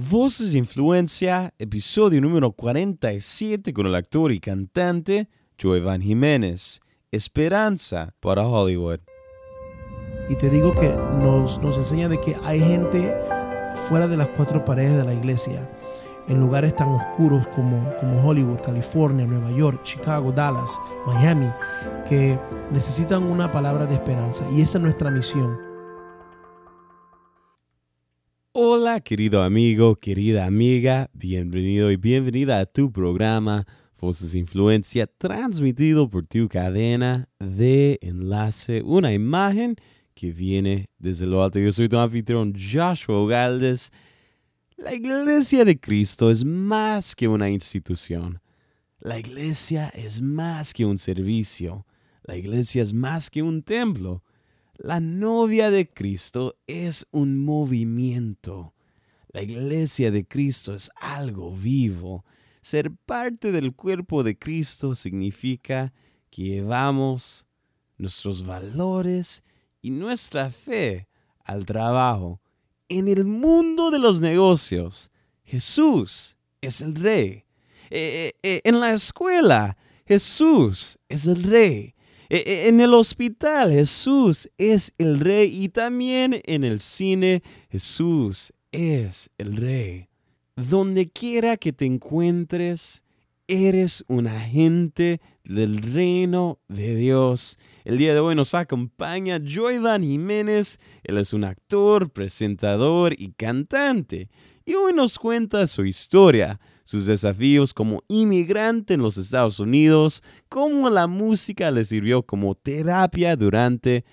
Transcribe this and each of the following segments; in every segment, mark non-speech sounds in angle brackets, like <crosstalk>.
Voces de Influencia, episodio número 47 con el actor y cantante Joevan Jiménez. Esperanza para Hollywood. Y te digo que nos, nos enseña de que hay gente fuera de las cuatro paredes de la iglesia, en lugares tan oscuros como, como Hollywood, California, Nueva York, Chicago, Dallas, Miami, que necesitan una palabra de esperanza. Y esa es nuestra misión. Hola querido amigo, querida amiga, bienvenido y bienvenida a tu programa Voces Influencia transmitido por tu cadena de enlace, una imagen que viene desde lo alto. Yo soy tu anfitrión Joshua Galdes. La iglesia de Cristo es más que una institución. La iglesia es más que un servicio. La iglesia es más que un templo. La novia de Cristo es un movimiento. La iglesia de Cristo es algo vivo. Ser parte del cuerpo de Cristo significa que llevamos nuestros valores y nuestra fe al trabajo. En el mundo de los negocios, Jesús es el rey. Eh, eh, eh, en la escuela, Jesús es el rey. E, e, en el hospital Jesús es el rey y también en el cine Jesús es el rey. Donde quiera que te encuentres, eres un agente del reino de Dios. El día de hoy nos acompaña Joyvan Jiménez. Él es un actor, presentador y cantante. Y hoy nos cuenta su historia, sus desafíos como inmigrante en los Estados Unidos, cómo la música le sirvió como terapia durante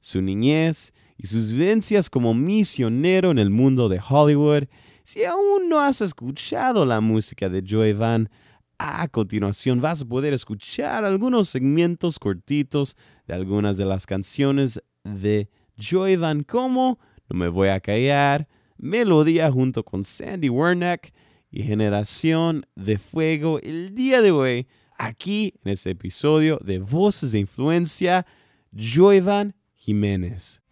su niñez y sus vivencias como misionero en el mundo de Hollywood. Si aún no has escuchado la música de Joey Van, a continuación vas a poder escuchar algunos segmentos cortitos de algunas de las canciones de Joey Van como No me voy a callar, Melodía junto con Sandy Wernick, y generación de fuego el día de hoy aquí en este episodio de Voces de Influencia, Joevan Jiménez.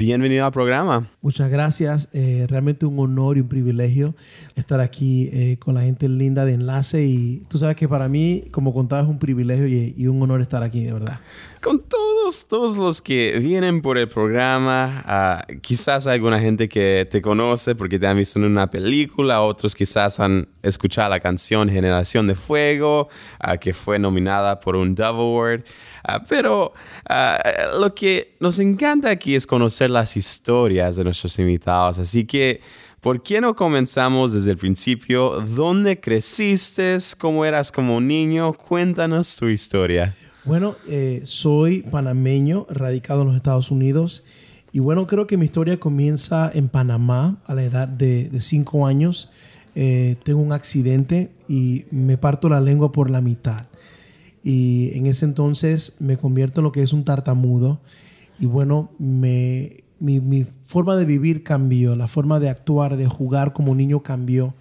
Bienvenido al programa. Muchas gracias. Eh, realmente un honor y un privilegio estar aquí eh, con la gente linda de Enlace. Y tú sabes que para mí, como contaba, es un privilegio y, un honor estar aquí, de verdad. Con todos, todos los que vienen por el programa, uh, quizás alguna gente que te conoce porque te han visto en una película, otros quizás han escuchado la canción Generación de Fuego, uh, que fue nominada por un Dove Award. Ah, pero ah, lo que nos encanta aquí es conocer las historias de nuestros invitados. Así que ¿Por qué no comenzamos desde el principio? ¿Dónde creciste? ¿Cómo eras como niño? Cuéntanos tu historia. Bueno, eh, soy panameño, radicado en los Estados Unidos. Y bueno, creo que mi historia comienza en Panamá a la edad de 5 años. Eh, tengo un accidente y me parto la lengua por la mitad. Y en ese entonces me convierto en lo que es un tartamudo. Y bueno, mi forma de vivir cambió, la forma de actuar, de jugar como niño cambió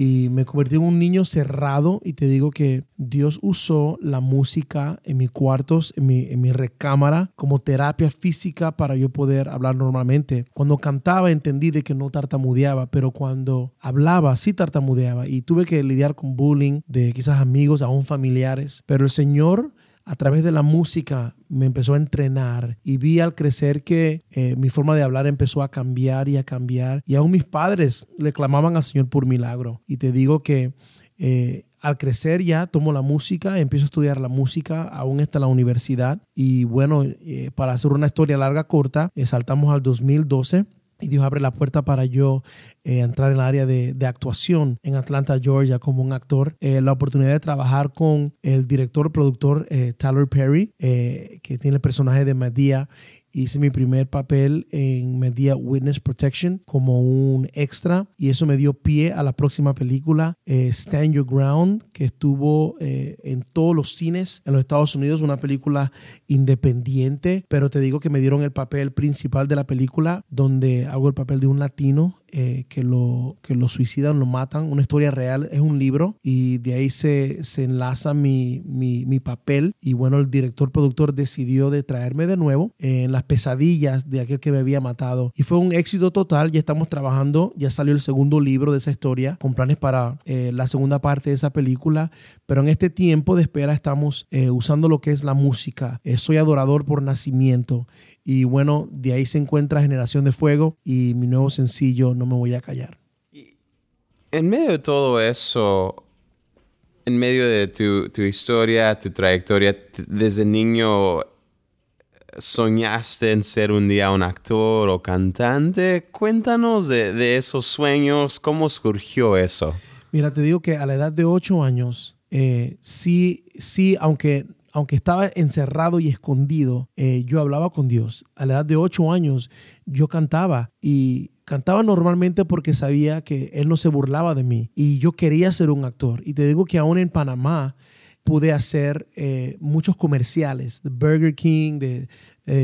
y me convertí en un niño cerrado y te digo que Dios usó la música en mis cuartos, en mi, en mi recámara, como terapia física para yo poder hablar normalmente. Cuando cantaba entendí de que no tartamudeaba, pero cuando hablaba sí tartamudeaba y tuve que lidiar con bullying de quizás amigos, aún familiares. Pero el Señor a través de la música me empezó a entrenar y vi al crecer que eh, mi forma de hablar empezó a cambiar y a cambiar. Y aún mis padres le clamaban al Señor por milagro. Y te digo que eh, al crecer ya tomo la música, empiezo a estudiar la música, aún está en la universidad. Y bueno, eh, para hacer una historia larga, corta, saltamos al 2012 y Dios abre la puerta para yo eh, entrar en el área de, actuación en Atlanta, Georgia, como un actor. Eh, la oportunidad de trabajar con el director, productor eh, Tyler Perry, que tiene el personaje de Medea Hice mi primer papel en Media Witness Protection como un extra y eso me dio pie a la próxima película eh, Stand Your Ground que estuvo eh, en todos los cines en los Estados Unidos, una película independiente, pero te digo que me dieron el papel principal de la película donde hago el papel de un latino eh, que, lo, que lo suicidan, lo matan, una historia real, es un libro y de ahí se, se enlaza mi, mi, mi, papel. Y bueno, el director productor decidió de traerme de nuevo en las pesadillas de aquel que me había matado. Y fue un éxito total, ya estamos trabajando, ya salió el segundo libro de esa historia con planes para eh, la segunda parte de esa película, pero en este tiempo de espera estamos eh, usando lo que es la música, soy adorador por nacimiento y bueno, de ahí se encuentra Generación de Fuego y mi nuevo sencillo, No me voy a callar. En medio de todo eso, en medio de tu, historia, tu trayectoria, desde niño soñaste en ser un día un actor o cantante. Cuéntanos de, esos sueños, cómo surgió eso. Mira, te digo que a la edad de ocho años, eh, sí, sí, aunque aunque estaba encerrado y escondido, eh, yo hablaba con Dios. A la edad de ocho años yo cantaba y cantaba normalmente porque sabía que Él no se burlaba de mí y yo quería ser un actor. Y te digo que aún en Panamá pude hacer eh, muchos comerciales de Burger King, de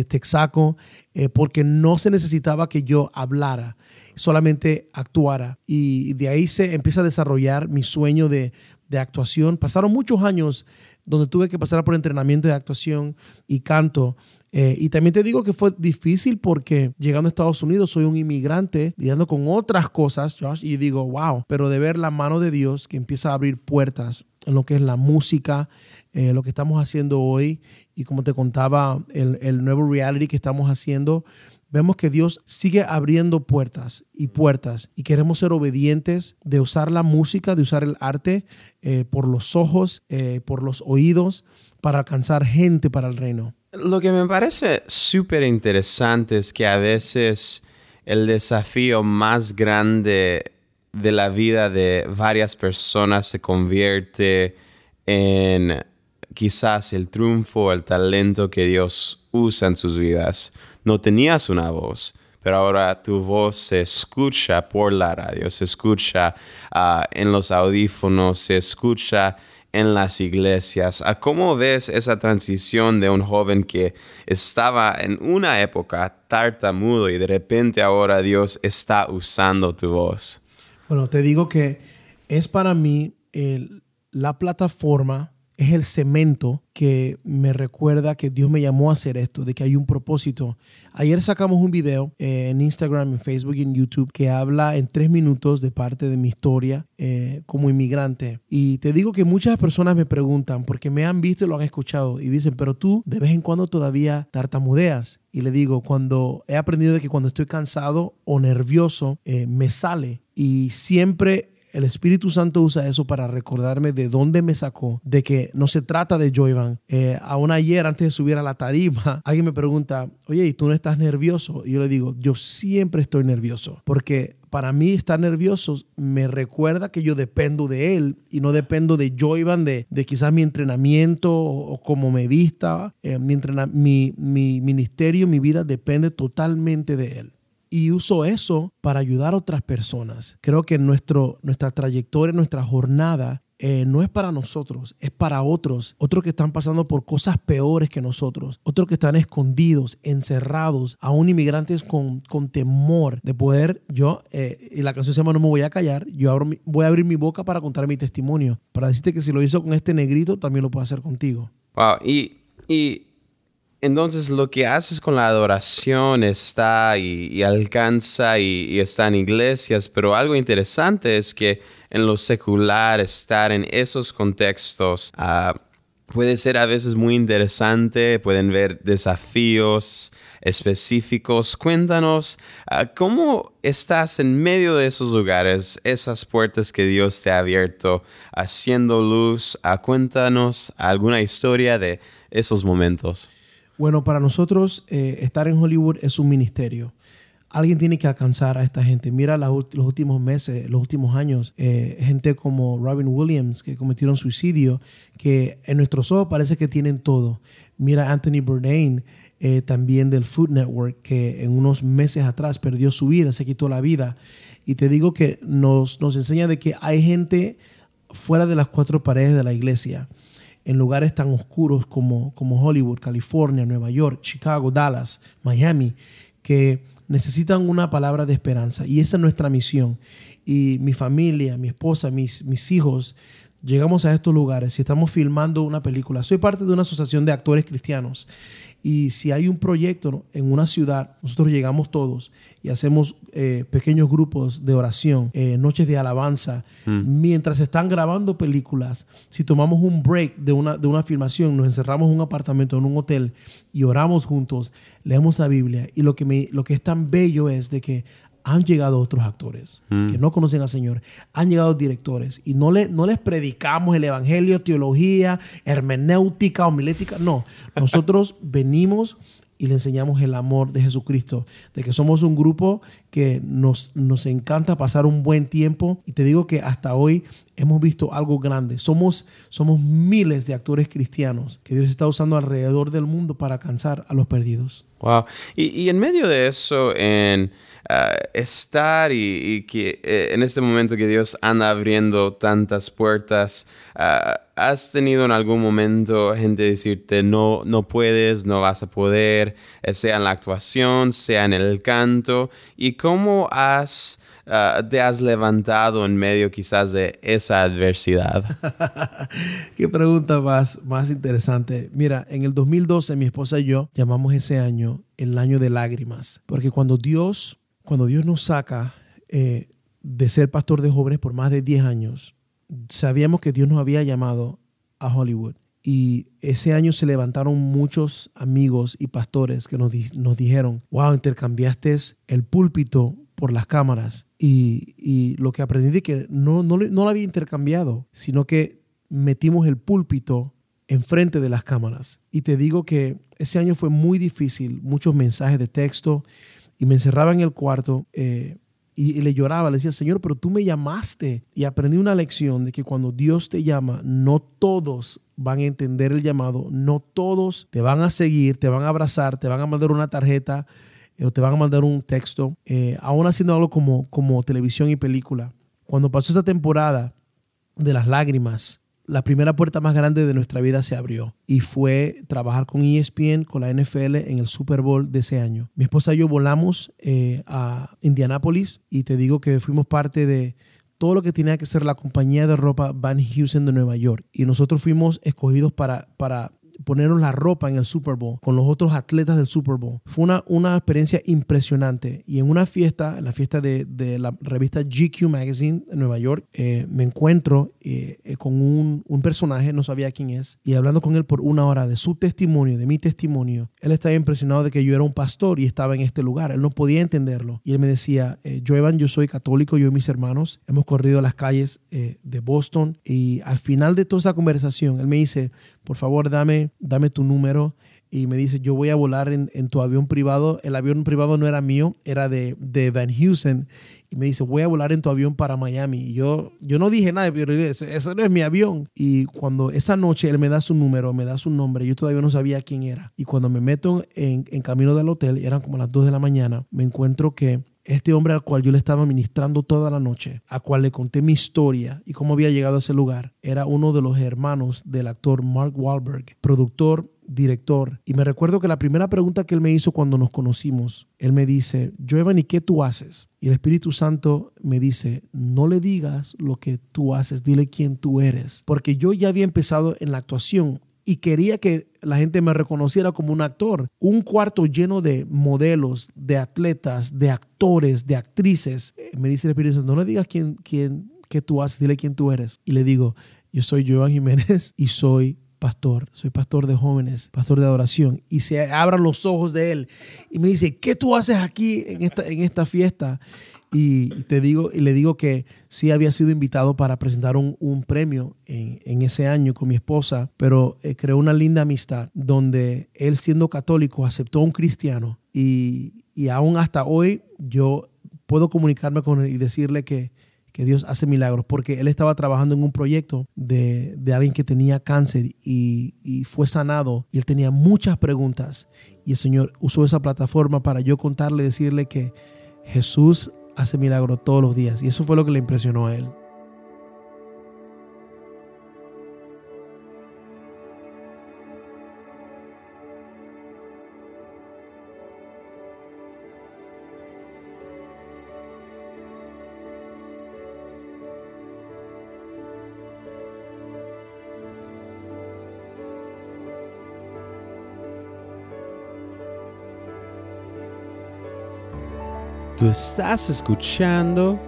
Texaco, eh, porque no se necesitaba que yo hablara, solamente actuara. Y de ahí se empieza a desarrollar mi sueño de, de actuación. Pasaron muchos años donde tuve que pasar por entrenamiento de actuación y canto. Eh, y también te digo que fue difícil porque llegando a Estados Unidos soy un inmigrante lidiando con otras cosas, Josh, y digo, wow, pero de ver la mano de Dios que empieza a abrir puertas en lo que es la música, eh, lo que estamos haciendo hoy y como te contaba, el, el nuevo reality que estamos haciendo, vemos que Dios sigue abriendo puertas y puertas y queremos ser obedientes de usar la música, de usar el arte eh, por los ojos, eh, por los oídos, para alcanzar gente para el reino. Lo que me parece súper interesante es que a veces el desafío más grande de la vida de varias personas se convierte en quizás el triunfo, el talento que Dios usa en sus vidas no tenías una voz, pero ahora tu voz se escucha por la radio, se escucha ah, en los audífonos, se escucha en las iglesias. ¿Cómo ves esa transición de un joven que estaba en una época tartamudo y de repente ahora Dios está usando tu voz? Bueno, te digo que es para mí la plataforma es el cemento que me recuerda que Dios me llamó a hacer esto, de que hay un propósito. Ayer sacamos un video eh, en Instagram, en Facebook y en YouTube que habla en tres minutos de parte de mi historia eh, como inmigrante. Y te digo que muchas personas me preguntan, porque me han visto y lo han escuchado, y dicen, pero tú de vez en cuando todavía tartamudeas. Y le digo, cuando he aprendido de que cuando estoy cansado o nervioso, eh, me sale. Y siempre el Espíritu Santo usa eso para recordarme de dónde me sacó, de que no se trata de Joyvan. Eh, aún ayer, antes de subir a la tarima, <laughs> alguien me pregunta, oye, ¿y tú no estás nervioso? Y yo le digo, yo siempre estoy nervioso, porque para mí estar nervioso me recuerda que yo dependo de él y no dependo de Joyvan, de, de quizás mi entrenamiento o, cómo me vista. Eh, mi ministerio, mi vida depende totalmente de él y uso eso para ayudar a otras personas. Creo que nuestro, nuestra trayectoria, nuestra jornada eh, no es para nosotros, es para otros, otros que están pasando por cosas peores que nosotros, otros que están escondidos, encerrados, aún inmigrantes con, con temor de poder, yo, eh, y la canción se llama No me voy a callar, yo abro voy a abrir mi boca para contar mi testimonio, para decirte que si lo hizo con este negrito, también lo puedo hacer contigo. Wow, y entonces lo que haces con la adoración está y, alcanza y, está en iglesias, pero algo interesante es que en lo secular estar en esos contextos ah, puede ser a veces muy interesante, pueden ver desafíos específicos. Cuéntanos ah, cómo estás en medio de esos lugares, esas puertas que Dios te ha abierto, haciendo luz. Uh, cuéntanos alguna historia de esos momentos. Bueno, para nosotros eh, estar en Hollywood es un ministerio. Alguien tiene que alcanzar a esta gente. Mira los últimos meses, los últimos años, eh, gente como Robin Williams que cometieron suicidio, que en nuestros ojos parece que tienen todo. Mira Anthony Bourdain, eh, también del Food Network, que en unos meses atrás perdió su vida, se quitó la vida. Y te digo que nos, nos enseña de que hay gente fuera de las cuatro paredes de la iglesia en lugares tan oscuros como, como Hollywood, California, Nueva York, Chicago, Dallas, Miami, que necesitan una palabra de esperanza. Y esa es nuestra misión. Y mi familia, mi esposa, mis, mis hijos, llegamos a estos lugares y estamos filmando una película. Soy parte de una asociación de actores cristianos y si hay un proyecto en una ciudad, nosotros llegamos todos y hacemos eh, pequeños grupos de oración, eh, noches de alabanza. Mm. Mientras están grabando películas, si tomamos un break de una, de una filmación, nos encerramos en un apartamento, en un hotel y oramos juntos, leemos la Biblia. Y lo que, me, lo que es tan bello es de que han llegado otros actores mm. que no conocen al Señor, han llegado directores y no, le, no les predicamos el evangelio, teología, hermenéutica, homilética, no. <laughs> Nosotros venimos y le enseñamos el amor de Jesucristo, de que somos un grupo que nos, nos encanta pasar un buen tiempo y te digo que hasta hoy hemos visto algo grande. Somos, somos miles de actores cristianos que Dios está usando alrededor del mundo para alcanzar a los perdidos. Wow. Y, y en medio de eso, en uh, estar y, que eh, en este momento que Dios anda abriendo tantas puertas, uh, ¿has tenido en algún momento gente decirte no, no puedes, no vas a poder, eh, sea en la actuación, sea en el canto? ¿Y cómo has... Uh, te has levantado en medio quizás de esa adversidad? <laughs> Qué pregunta más, más interesante. Mira, en el 2012 mi esposa y yo llamamos ese año el año de lágrimas, porque cuando Dios cuando Dios nos saca eh, de ser pastor de jóvenes por más de 10 años, sabíamos que Dios nos había llamado a Hollywood. Y ese año se levantaron muchos amigos y pastores que nos, dijeron, wow, intercambiaste el púlpito por las cámaras. Y, lo que aprendí de que no, no, no lo había intercambiado, sino que metimos el púlpito enfrente de las cámaras. Y te digo que ese año fue muy difícil, muchos mensajes de texto, y me encerraba en el cuarto eh, y, le lloraba, le decía, Señor, pero tú me llamaste. Y aprendí una lección de que cuando Dios te llama, no todos van a entender el llamado, no todos te van a seguir, te van a abrazar, te van a mandar una tarjeta eh, o te van a mandar un texto, eh, aún haciendo algo como, como televisión y película. Cuando pasó esa temporada de las lágrimas, la primera puerta más grande de nuestra vida se abrió y fue trabajar con ESPN, con la NFL en el Super Bowl de ese año. Mi esposa y yo volamos eh, a Indianápolis y te digo que fuimos parte de todo lo que tenía que ser la compañía de ropa Van Heusen de Nueva York y nosotros fuimos escogidos para, para ponernos la ropa en el Super Bowl con los otros atletas del Super Bowl. Fue una, una experiencia impresionante. Y en una fiesta, en la fiesta de, de la revista GQ Magazine en Nueva York, eh, me encuentro eh, eh, con un, un, personaje, no sabía quién es, y hablando con él por una hora de su testimonio, de mi testimonio. Él estaba impresionado de que yo era un pastor y estaba en este lugar. Él no podía entenderlo. Y él me decía, yo Evan, yo soy católico, yo y mis hermanos hemos corrido las calles de Boston y al final de toda esa conversación, él me dice, por favor, dame, dame tu número. Y me dice, yo voy a volar en, tu avión privado. El avión privado no era mío, era de, de Van Heusen. Y me dice, voy a volar en tu avión para Miami. Y yo, yo no dije nada, pero ese, ese no es mi avión. Y cuando esa noche él me da su número, me da su nombre, yo todavía no sabía quién era. Y cuando me meto en, en camino del hotel, eran como las 2 de la mañana, me encuentro que este hombre al cual yo le estaba ministrando toda la noche, a cual le conté mi historia y cómo había llegado a ese lugar, era uno de los hermanos del actor Mark Wahlberg, productor, director. Y me recuerdo que la primera pregunta que él me hizo cuando nos conocimos, él me dice, Joevan, ¿y qué tú haces? Y el Espíritu Santo me dice, no le digas lo que tú haces, dile quién tú eres. Porque yo ya había empezado en la actuación y quería que la gente me reconociera como un actor. Un cuarto lleno de modelos, de atletas, de actores, de actrices. Eh, me dice el Espíritu Santo, no le digas quién, quién, qué tú haces, dile quién tú eres. Y le digo, yo soy Joan Jiménez y soy pastor, soy pastor de jóvenes, pastor de adoración. Y se abran los ojos de él y me dice, ¿qué tú haces aquí en esta, en esta fiesta? Y te digo, y le digo que sí había sido invitado para presentar un, un premio en, en, ese año con mi esposa, pero eh, creó una linda amistad donde él siendo católico aceptó a un cristiano y, y aún hasta hoy yo puedo comunicarme con él y decirle que, que Dios hace milagros, porque él estaba trabajando en un proyecto de, de alguien que tenía cáncer y, y, fue sanado y él tenía muchas preguntas y el Señor usó esa plataforma para yo contarle, decirle que Jesús hace milagros todos los días. Y eso fue lo que le impresionó a él. Tú estás escuchando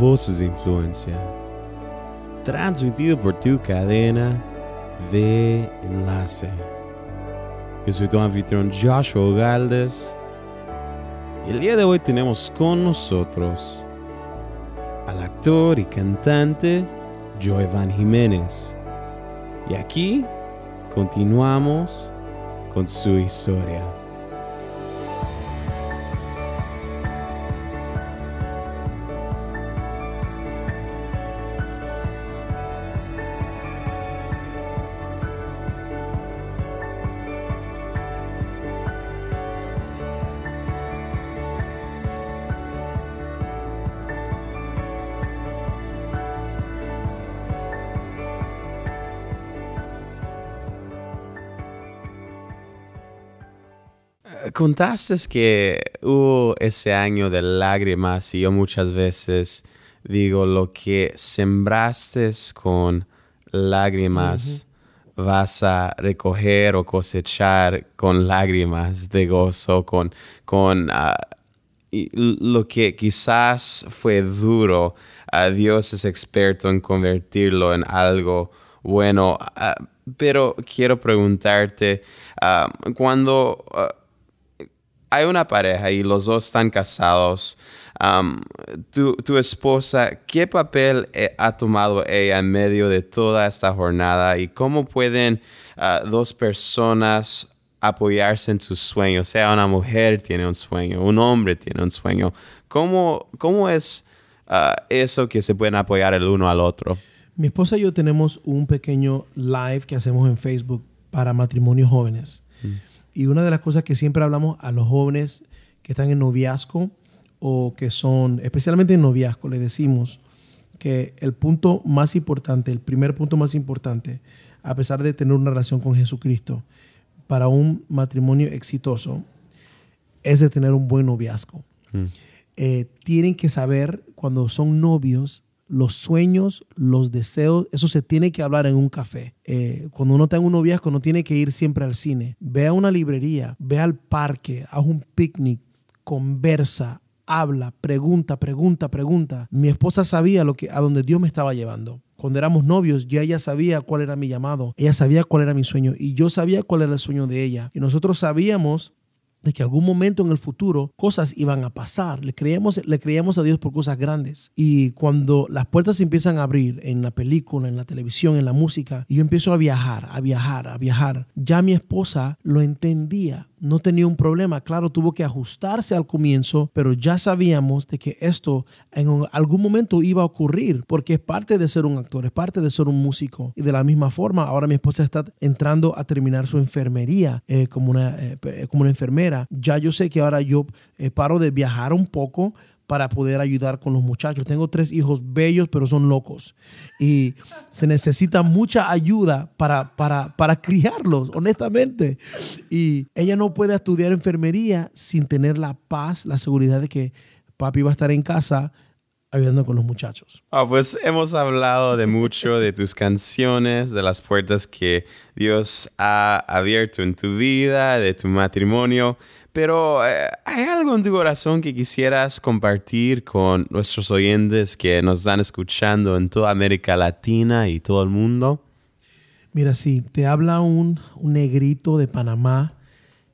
Voces de Influencia, transmitido por tu cadena de enlace. Yo soy tu anfitrión Joshua Galdes. Y el día de hoy tenemos con nosotros al actor y cantante Joevan Jiménez. Y aquí continuamos con su historia. Contaste que hubo ese año de lágrimas y yo muchas veces digo lo que sembraste con lágrimas vas a recoger o cosechar con lágrimas de gozo, con, con ah, lo que quizás fue duro, uh, Dios es experto en convertirlo en algo bueno. Ah, pero quiero preguntarte, cuando hay una pareja y los dos están casados. tu, esposa, ¿qué papel eh, ha tomado ella en medio de toda esta jornada y cómo pueden ah, dos personas apoyarse en sus sueños? Sea una mujer tiene un sueño, un hombre tiene un sueño. ¿Cómo, cómo es ah, eso que se pueden apoyar el uno al otro? Mi esposa y yo tenemos un pequeño live que hacemos en Facebook para matrimonios jóvenes. Mm. Y una de las cosas que siempre hablamos a los jóvenes que están en noviazgo o que son, especialmente en noviazgo, le decimos que el punto más importante, el primer punto más importante, a pesar de tener una relación con Jesucristo, para un matrimonio exitoso, es de tener un buen noviazgo. Mm. Eh, tienen que saber cuando son novios los sueños, los deseos, eso se tiene que hablar en un café. Eh, cuando uno tenga un noviazgo no tiene que ir siempre al cine. Ve a una librería, ve al parque, haz un picnic, conversa, habla, pregunta, pregunta, pregunta. Mi esposa sabía lo que, a donde Dios me estaba llevando. Cuando éramos novios, ya ella sabía cuál era mi llamado, ella sabía cuál era mi sueño y yo sabía cuál era el sueño de ella. Y nosotros sabíamos de que algún momento en el futuro cosas iban a pasar. Le creíamos, le creíamos a Dios por cosas grandes. Y cuando las puertas se empiezan a abrir en la película, en la televisión, en la música, y yo empiezo a viajar, a viajar, a viajar, ya mi esposa lo entendía no tenía un problema. Claro, tuvo que ajustarse al comienzo, pero ya sabíamos de que esto en algún momento iba a ocurrir, porque es parte de ser un actor, es parte de ser un músico. Y de la misma forma, ahora mi esposa está entrando a terminar su enfermería eh, como, una, eh, como una enfermera. Ya yo sé que ahora yo eh, paro de viajar un poco para poder ayudar con los muchachos. Tengo tres hijos bellos, pero son locos. Y se necesita mucha ayuda para, para, para criarlos, honestamente. Y ella no puede estudiar enfermería sin tener la paz, la seguridad de que papi va a estar en casa ayudando con los muchachos. Ah, pues hemos hablado de mucho, de tus canciones, de las puertas que Dios ha abierto en tu vida, de tu matrimonio. Pero eh, ¿hay algo en tu corazón que quisieras compartir con nuestros oyentes que nos están escuchando en toda América Latina y todo el mundo? Mira, sí, te habla un, negrito de Panamá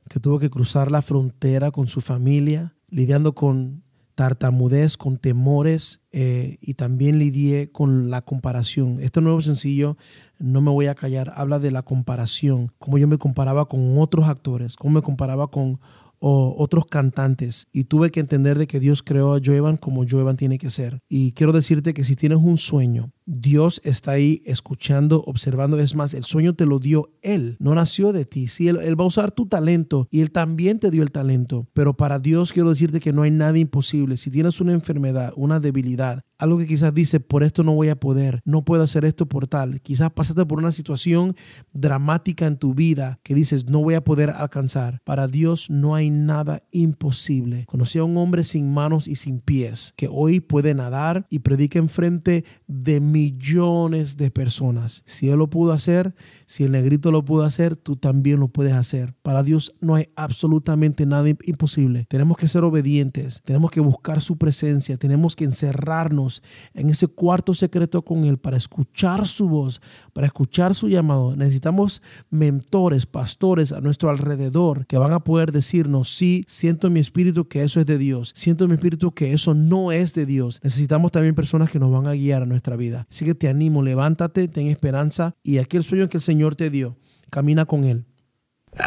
que tuvo que cruzar la frontera con su familia, lidiando con tartamudez, con temores eh, y también lidié con la comparación. Este nuevo sencillo, no me voy a callar, habla de la comparación, cómo yo me comparaba con otros actores, cómo me comparaba con o otros cantantes y tuve que entender de que Dios creó a Joevan como Joevan tiene que ser. Y quiero decirte que si tienes un sueño, Dios está ahí escuchando, observando. Es más, el sueño te lo dio Él, no nació de ti. Sí, él, él, va a usar tu talento y Él también te dio el talento. Pero para Dios quiero decirte que no hay nada imposible. Si tienes una enfermedad, una debilidad, algo que quizás dice, por esto no voy a poder, no puedo hacer esto por tal. Quizás pasaste por una situación dramática en tu vida que dices, no voy a poder alcanzar. Para Dios no hay nada imposible. Conocí a un hombre sin manos y sin pies que hoy puede nadar y predica enfrente de millones de personas. Si Él lo pudo hacer, si el negrito lo pudo hacer, tú también lo puedes hacer. Para Dios no hay absolutamente nada imposible. Tenemos que ser obedientes, tenemos que buscar su presencia, tenemos que encerrarnos en ese cuarto secreto con Él para escuchar su voz, para escuchar su llamado. Necesitamos mentores, pastores a nuestro alrededor que van a poder decirnos, sí, siento en mi espíritu que eso es de Dios, siento en mi espíritu que eso no es de Dios. Necesitamos también personas que nos van a guiar a nuestra vida. Así que te animo, levántate, ten esperanza y aquel sueño que el Señor te dio. Camina con Él.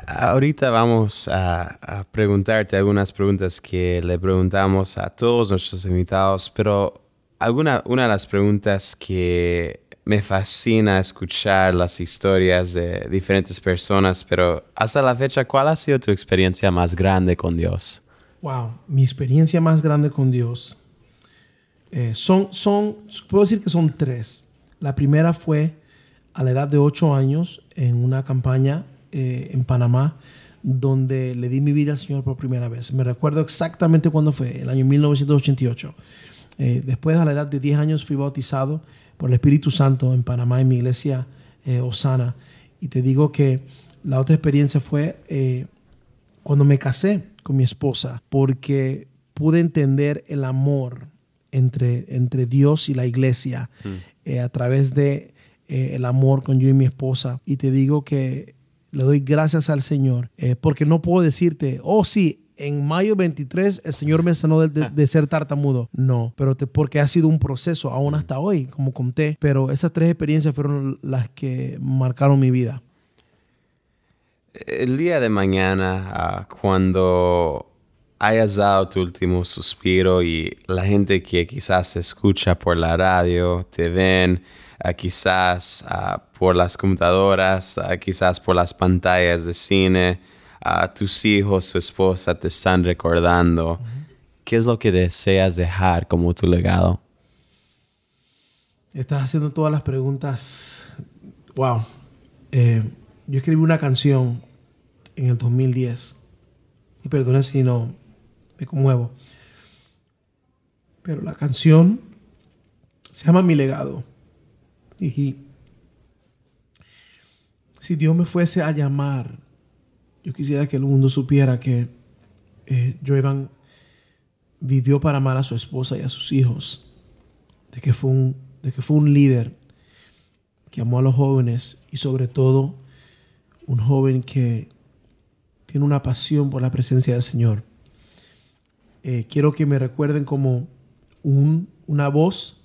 Ahorita vamos a, preguntarte algunas preguntas que le preguntamos a todos nuestros invitados, pero alguna una de las preguntas que me fascina escuchar las historias de diferentes personas, pero hasta la fecha, ¿cuál ha sido tu experiencia más grande con Dios? Wow, mi experiencia más grande con Dios eh, son, son, puedo decir que son tres. La primera fue a la edad de ocho años en una campaña eh, en Panamá donde le di mi vida al Señor por primera vez. Me recuerdo exactamente cuándo fue, el año 1988. Eh, después, a la edad de 10 años, fui bautizado por el Espíritu Santo en Panamá, en mi iglesia eh, Osana. Y te digo que la otra experiencia fue cuando me casé con mi esposa, porque pude entender el amor entre, entre Dios y la iglesia mm. a través de eh, el amor con yo y mi esposa. Y te digo que le doy gracias al Señor, eh, porque no puedo decirte, oh sí, en mayo 23 el Señor me sanó de, ser tartamudo. No, pero porque ha sido un proceso aún hasta hoy, como conté. Pero esas tres experiencias fueron las que marcaron mi vida. El día de mañana, ah, cuando hayas dado tu último suspiro y la gente que quizás te escucha por la radio, te ven, quizás por las computadoras, quizás por las pantallas de cine, a tus hijos, tu esposa te están recordando. ¿Qué es lo que deseas dejar como tu legado? Estás haciendo todas las preguntas. Wow. Eh, yo escribí una canción en el 2010. Y perdona si no me conmuevo. Pero la canción Se llama Mi legado. Y si Dios me fuese a llamar, yo quisiera que el mundo supiera que eh, vivió para amar a su esposa y a sus hijos, de que fue un, de que fue un líder que amó a los jóvenes y sobre todo un joven que tiene una pasión por la presencia del Señor. Eh, quiero que me recuerden como un, una voz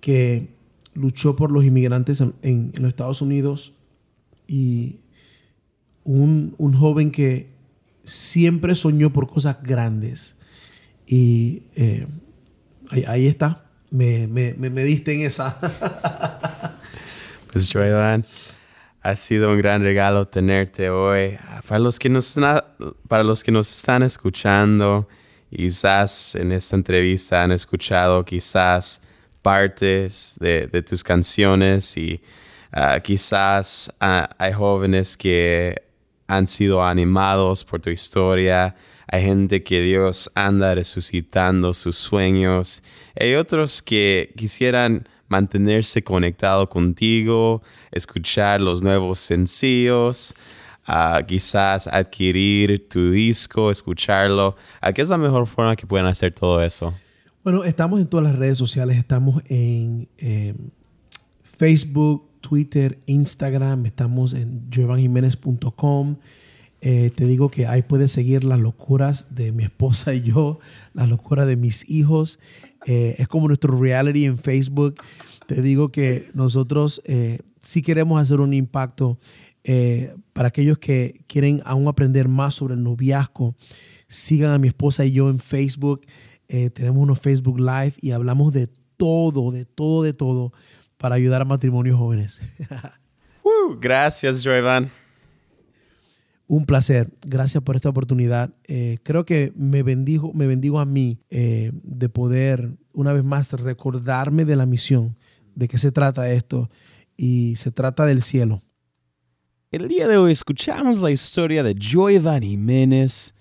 que luchó por los inmigrantes en, los Estados Unidos y un, joven que siempre soñó por cosas grandes. Y eh, ahí, está, me, me, me, diste en esa. pues Joylan, ha sido un gran regalo tenerte hoy. Para los que nos, para los que nos están escuchando, quizás en esta entrevista han escuchado quizás partes de, tus canciones y ah, quizás ah, hay jóvenes que han sido animados por tu historia. Hay gente que Dios anda resucitando sus sueños. Hay otros que quisieran mantenerse conectado contigo, escuchar los nuevos sencillos, ah, quizás adquirir tu disco, escucharlo. ¿A qué es la mejor forma que pueden hacer todo eso? Bueno, estamos en todas las redes sociales, estamos en em, Facebook, Twitter, Instagram, estamos en joevanjiménez.com. Eh, te digo que ahí puedes seguir las locuras de mi esposa y yo, las locuras de mis hijos. Eh, es como nuestro reality en Facebook. Te digo que nosotros eh, sí queremos hacer un impacto para aquellos que quieren aún aprender más sobre el noviazgo. Sigan a mi esposa y yo en Facebook. tenemos unos Facebook Live y hablamos de todo, de todo, de todo para ayudar a matrimonios jóvenes. <laughs> uh, gracias, Joevan. Un placer. Gracias por esta oportunidad. Eh, creo que me bendigo, me bendigo a mí eh, de poder una vez más recordarme de la misión, de qué se trata esto y se trata del cielo. El día de hoy escuchamos la historia de Joyvan Jiménez,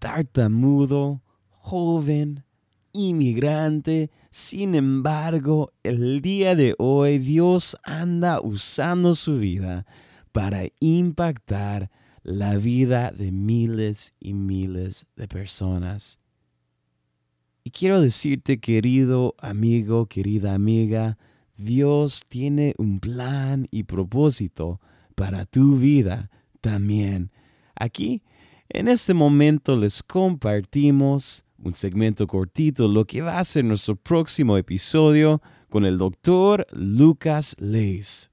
tartamudo, joven, inmigrante. Sin embargo, el día de hoy Dios anda usando su vida para impactar la vida de miles y miles de personas. Y quiero decirte, querido amigo, querida amiga, Dios tiene un plan y propósito para tu vida también. Aquí, en este momento, les compartimos un segmento cortito, lo que va a ser nuestro próximo episodio con el doctor Lucas Leis.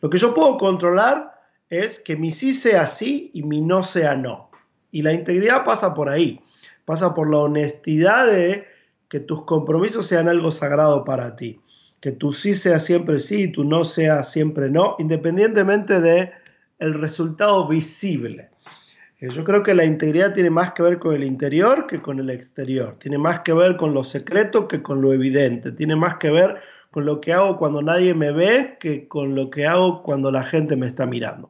Lo que yo puedo controlar es que mi sí sea sí y mi no sea no. Y la integridad pasa por ahí, pasa por la honestidad de que tus compromisos sean algo sagrado para ti, que tu sí sea siempre sí y tu no sea siempre no, independientemente de el resultado visible. Eh, yo creo que la integridad tiene más que ver con el interior que con el exterior, tiene más que ver con lo secreto que con lo evidente, tiene más que ver con lo que hago cuando nadie me ve que con lo que hago cuando la gente me está mirando.